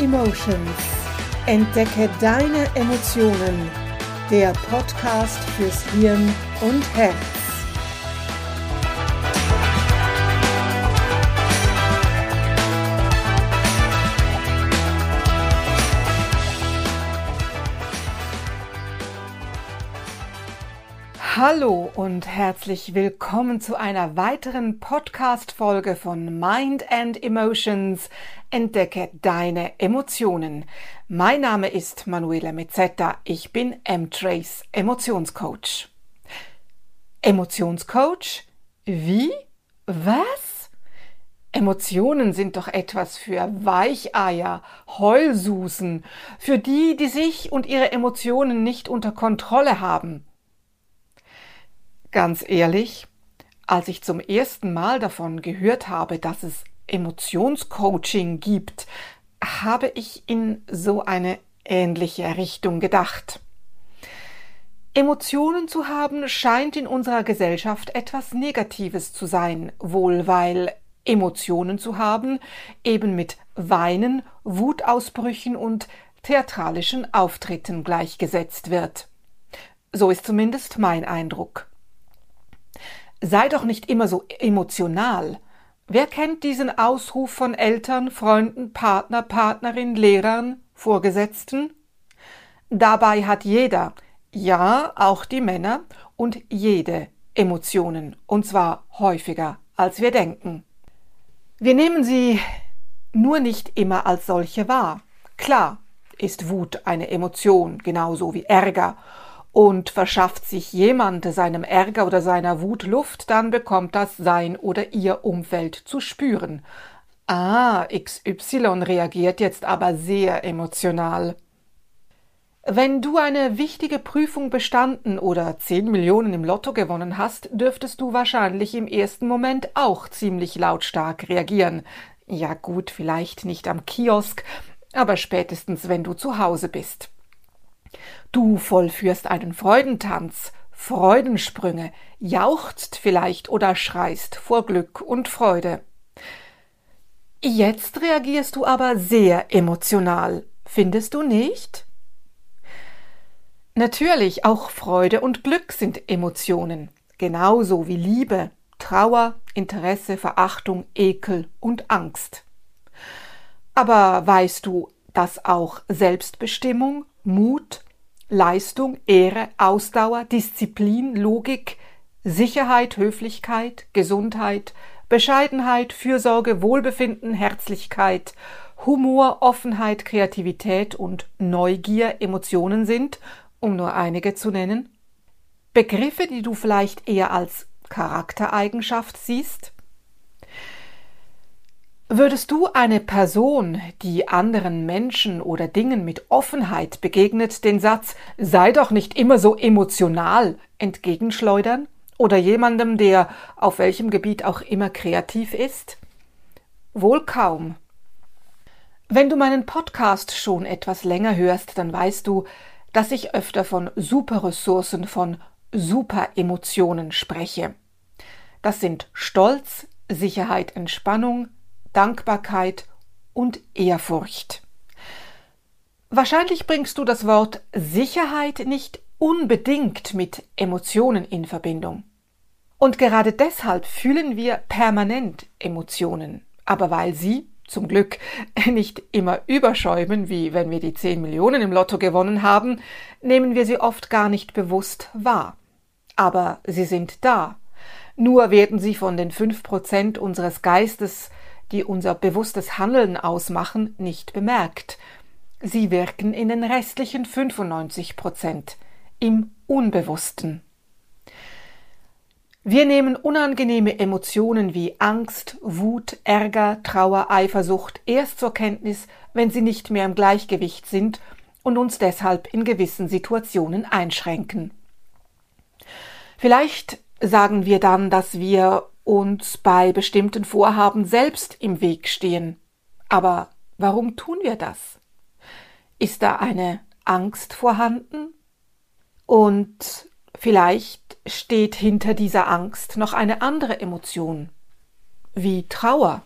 Emotions. Entdecke deine Emotionen. Der Podcast fürs Hirn und Herz. Hallo und herzlich willkommen zu einer weiteren Podcast-Folge von Mind and Emotions. Entdecke deine Emotionen. Mein Name ist Manuela Mezzetta. Ich bin M-Trace Emotionscoach. Emotionscoach? Wie? Was? Emotionen sind doch etwas für Weicheier, Heulsusen, für die, die sich und ihre Emotionen nicht unter Kontrolle haben. Ganz ehrlich, als ich zum ersten Mal davon gehört habe, dass es Emotionscoaching gibt, habe ich in so eine ähnliche Richtung gedacht. Emotionen zu haben scheint in unserer Gesellschaft etwas Negatives zu sein, wohl weil Emotionen zu haben eben mit Weinen, Wutausbrüchen und theatralischen Auftritten gleichgesetzt wird. So ist zumindest mein Eindruck. Sei doch nicht immer so emotional. Wer kennt diesen Ausruf von Eltern, Freunden, Partner, Partnerin, Lehrern, Vorgesetzten? Dabei hat jeder, ja auch die Männer und jede Emotionen, und zwar häufiger, als wir denken. Wir nehmen sie nur nicht immer als solche wahr. Klar ist Wut eine Emotion, genauso wie Ärger und verschafft sich jemand seinem Ärger oder seiner Wut Luft, dann bekommt das sein oder ihr Umfeld zu spüren. Ah, XY reagiert jetzt aber sehr emotional. Wenn du eine wichtige Prüfung bestanden oder 10 Millionen im Lotto gewonnen hast, dürftest du wahrscheinlich im ersten Moment auch ziemlich lautstark reagieren. Ja gut, vielleicht nicht am Kiosk, aber spätestens wenn du zu Hause bist. Du vollführst einen Freudentanz, Freudensprünge, jauchzt vielleicht oder schreist vor Glück und Freude. Jetzt reagierst du aber sehr emotional, findest du nicht? Natürlich, auch Freude und Glück sind Emotionen, genauso wie Liebe, Trauer, Interesse, Verachtung, Ekel und Angst. Aber weißt du, dass auch Selbstbestimmung, Mut, Leistung, Ehre, Ausdauer, Disziplin, Logik, Sicherheit, Höflichkeit, Gesundheit, Bescheidenheit, Fürsorge, Wohlbefinden, Herzlichkeit, Humor, Offenheit, Kreativität und Neugier Emotionen sind, um nur einige zu nennen? Begriffe, die du vielleicht eher als Charaktereigenschaft siehst? Würdest du eine Person, die anderen Menschen oder Dingen mit Offenheit begegnet, den Satz sei doch nicht immer so emotional entgegenschleudern? Oder jemandem, der auf welchem Gebiet auch immer kreativ ist? Wohl kaum. Wenn du meinen Podcast schon etwas länger hörst, dann weißt du, dass ich öfter von Superressourcen, von Superemotionen spreche. Das sind Stolz, Sicherheit, Entspannung, Dankbarkeit und Ehrfurcht. Wahrscheinlich bringst du das Wort Sicherheit nicht unbedingt mit Emotionen in Verbindung. Und gerade deshalb fühlen wir permanent Emotionen. Aber weil sie, zum Glück, nicht immer überschäumen, wie wenn wir die 10 Millionen im Lotto gewonnen haben, nehmen wir sie oft gar nicht bewusst wahr. Aber sie sind da. Nur werden sie von den 5% unseres Geistes die unser bewusstes Handeln ausmachen, nicht bemerkt. Sie wirken in den restlichen 95 Prozent, im Unbewussten. Wir nehmen unangenehme Emotionen wie Angst, Wut, Ärger, Trauer, Eifersucht erst zur Kenntnis, wenn sie nicht mehr im Gleichgewicht sind und uns deshalb in gewissen Situationen einschränken. Vielleicht sagen wir dann, dass wir uns bei bestimmten Vorhaben selbst im Weg stehen. Aber warum tun wir das? Ist da eine Angst vorhanden? Und vielleicht steht hinter dieser Angst noch eine andere Emotion, wie Trauer.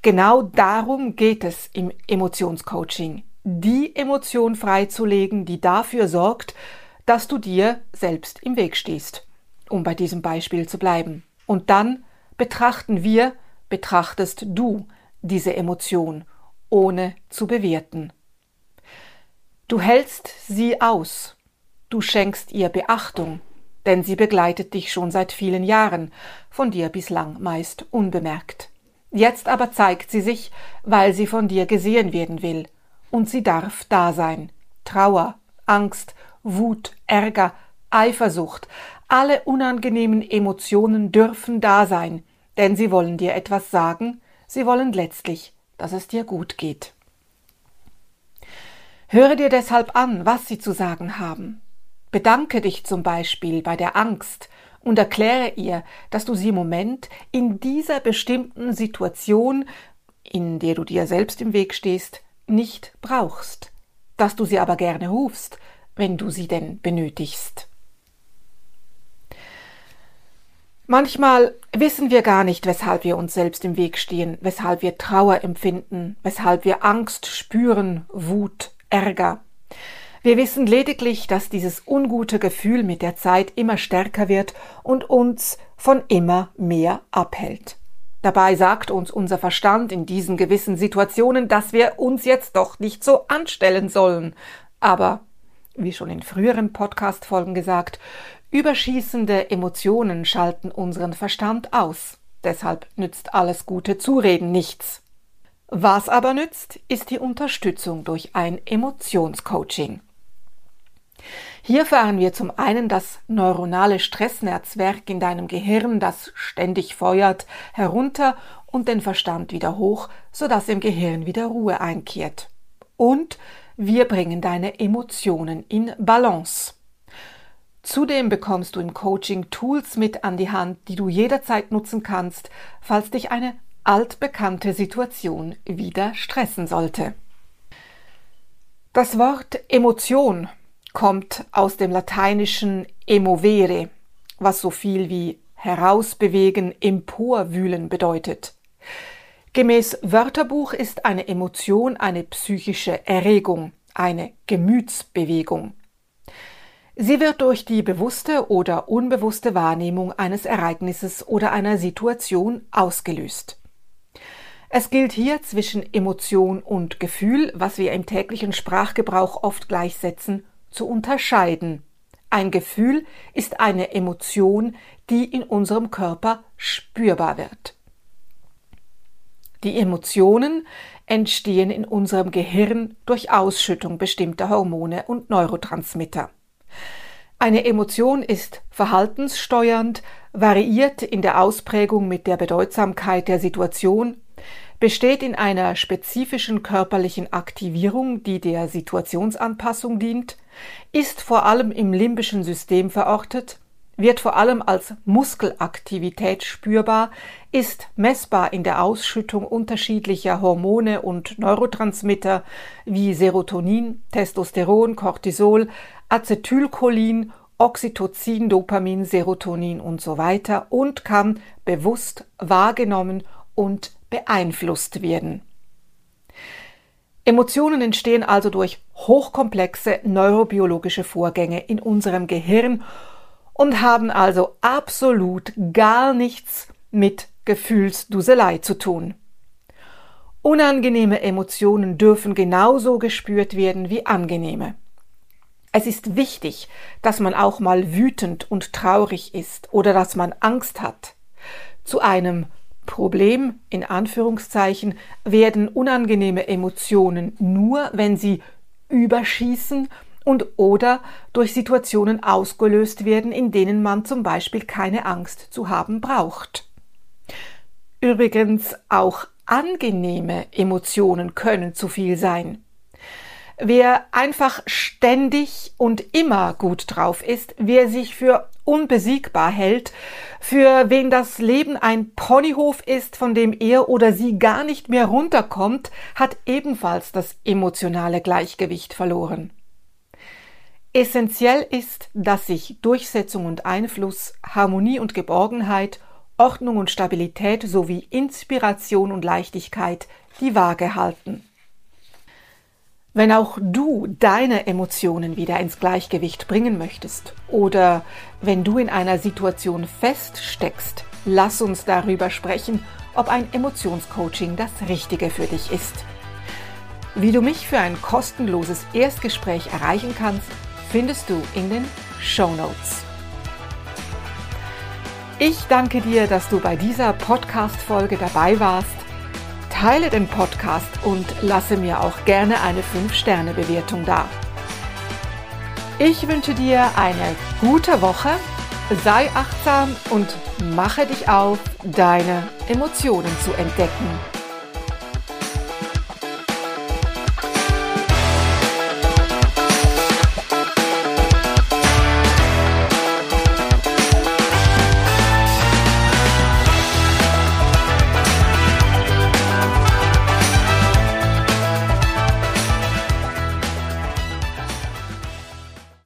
Genau darum geht es im Emotionscoaching. Die Emotion freizulegen, die dafür sorgt, dass du dir selbst im Weg stehst, um bei diesem Beispiel zu bleiben. Und dann betrachten wir, betrachtest du diese Emotion, ohne zu bewerten. Du hältst sie aus, du schenkst ihr Beachtung, denn sie begleitet dich schon seit vielen Jahren, von dir bislang meist unbemerkt. Jetzt aber zeigt sie sich, weil sie von dir gesehen werden will, und sie darf da sein. Trauer, Angst, Wut, Ärger, Eifersucht, alle unangenehmen Emotionen dürfen da sein, denn sie wollen dir etwas sagen, sie wollen letztlich, dass es dir gut geht. Höre dir deshalb an, was sie zu sagen haben. Bedanke dich zum Beispiel bei der Angst und erkläre ihr, dass du sie im Moment in dieser bestimmten Situation, in der du dir selbst im Weg stehst, nicht brauchst, dass du sie aber gerne rufst, wenn du sie denn benötigst. Manchmal wissen wir gar nicht, weshalb wir uns selbst im Weg stehen, weshalb wir Trauer empfinden, weshalb wir Angst spüren, Wut, Ärger. Wir wissen lediglich, dass dieses ungute Gefühl mit der Zeit immer stärker wird und uns von immer mehr abhält. Dabei sagt uns unser Verstand in diesen gewissen Situationen, dass wir uns jetzt doch nicht so anstellen sollen. Aber, wie schon in früheren Podcast-Folgen gesagt, überschießende Emotionen schalten unseren Verstand aus. Deshalb nützt alles gute Zureden nichts. Was aber nützt, ist die Unterstützung durch ein Emotionscoaching. Hier fahren wir zum einen das neuronale Stressnetzwerk in deinem Gehirn, das ständig feuert, herunter und den Verstand wieder hoch, sodass im Gehirn wieder Ruhe einkehrt. Und wir bringen deine Emotionen in Balance. Zudem bekommst du im Coaching Tools mit an die Hand, die du jederzeit nutzen kannst, falls dich eine altbekannte Situation wieder stressen sollte. Das Wort Emotion kommt aus dem lateinischen emovere, was so viel wie herausbewegen, emporwühlen bedeutet. Gemäß Wörterbuch ist eine Emotion eine psychische Erregung, eine Gemütsbewegung. Sie wird durch die bewusste oder unbewusste Wahrnehmung eines Ereignisses oder einer Situation ausgelöst. Es gilt hier zwischen Emotion und Gefühl, was wir im täglichen Sprachgebrauch oft gleichsetzen, zu unterscheiden. Ein Gefühl ist eine Emotion, die in unserem Körper spürbar wird. Die Emotionen entstehen in unserem Gehirn durch Ausschüttung bestimmter Hormone und Neurotransmitter. Eine Emotion ist verhaltenssteuernd, variiert in der Ausprägung mit der Bedeutsamkeit der Situation besteht in einer spezifischen körperlichen Aktivierung, die der Situationsanpassung dient, ist vor allem im limbischen System verortet, wird vor allem als Muskelaktivität spürbar, ist messbar in der Ausschüttung unterschiedlicher Hormone und Neurotransmitter wie Serotonin, Testosteron, Cortisol, Acetylcholin, Oxytocin, Dopamin, Serotonin und so weiter und kann bewusst wahrgenommen und beeinflusst werden. Emotionen entstehen also durch hochkomplexe neurobiologische Vorgänge in unserem Gehirn und haben also absolut gar nichts mit Gefühlsduselei zu tun. Unangenehme Emotionen dürfen genauso gespürt werden wie angenehme. Es ist wichtig, dass man auch mal wütend und traurig ist oder dass man Angst hat. Zu einem Problem in Anführungszeichen werden unangenehme Emotionen nur, wenn sie überschießen und oder durch Situationen ausgelöst werden, in denen man zum Beispiel keine Angst zu haben braucht. Übrigens auch angenehme Emotionen können zu viel sein. Wer einfach ständig und immer gut drauf ist, wer sich für unbesiegbar hält, für wen das Leben ein Ponyhof ist, von dem er oder sie gar nicht mehr runterkommt, hat ebenfalls das emotionale Gleichgewicht verloren. Essentiell ist, dass sich Durchsetzung und Einfluss, Harmonie und Geborgenheit Ordnung und Stabilität sowie Inspiration und Leichtigkeit die Waage halten. Wenn auch du deine Emotionen wieder ins Gleichgewicht bringen möchtest oder wenn du in einer Situation feststeckst, lass uns darüber sprechen, ob ein Emotionscoaching das Richtige für dich ist. Wie du mich für ein kostenloses Erstgespräch erreichen kannst, findest du in den Show Notes. Ich danke dir, dass du bei dieser Podcast-Folge dabei warst. Teile den Podcast und lasse mir auch gerne eine 5-Sterne-Bewertung da. Ich wünsche dir eine gute Woche, sei achtsam und mache dich auf, deine Emotionen zu entdecken.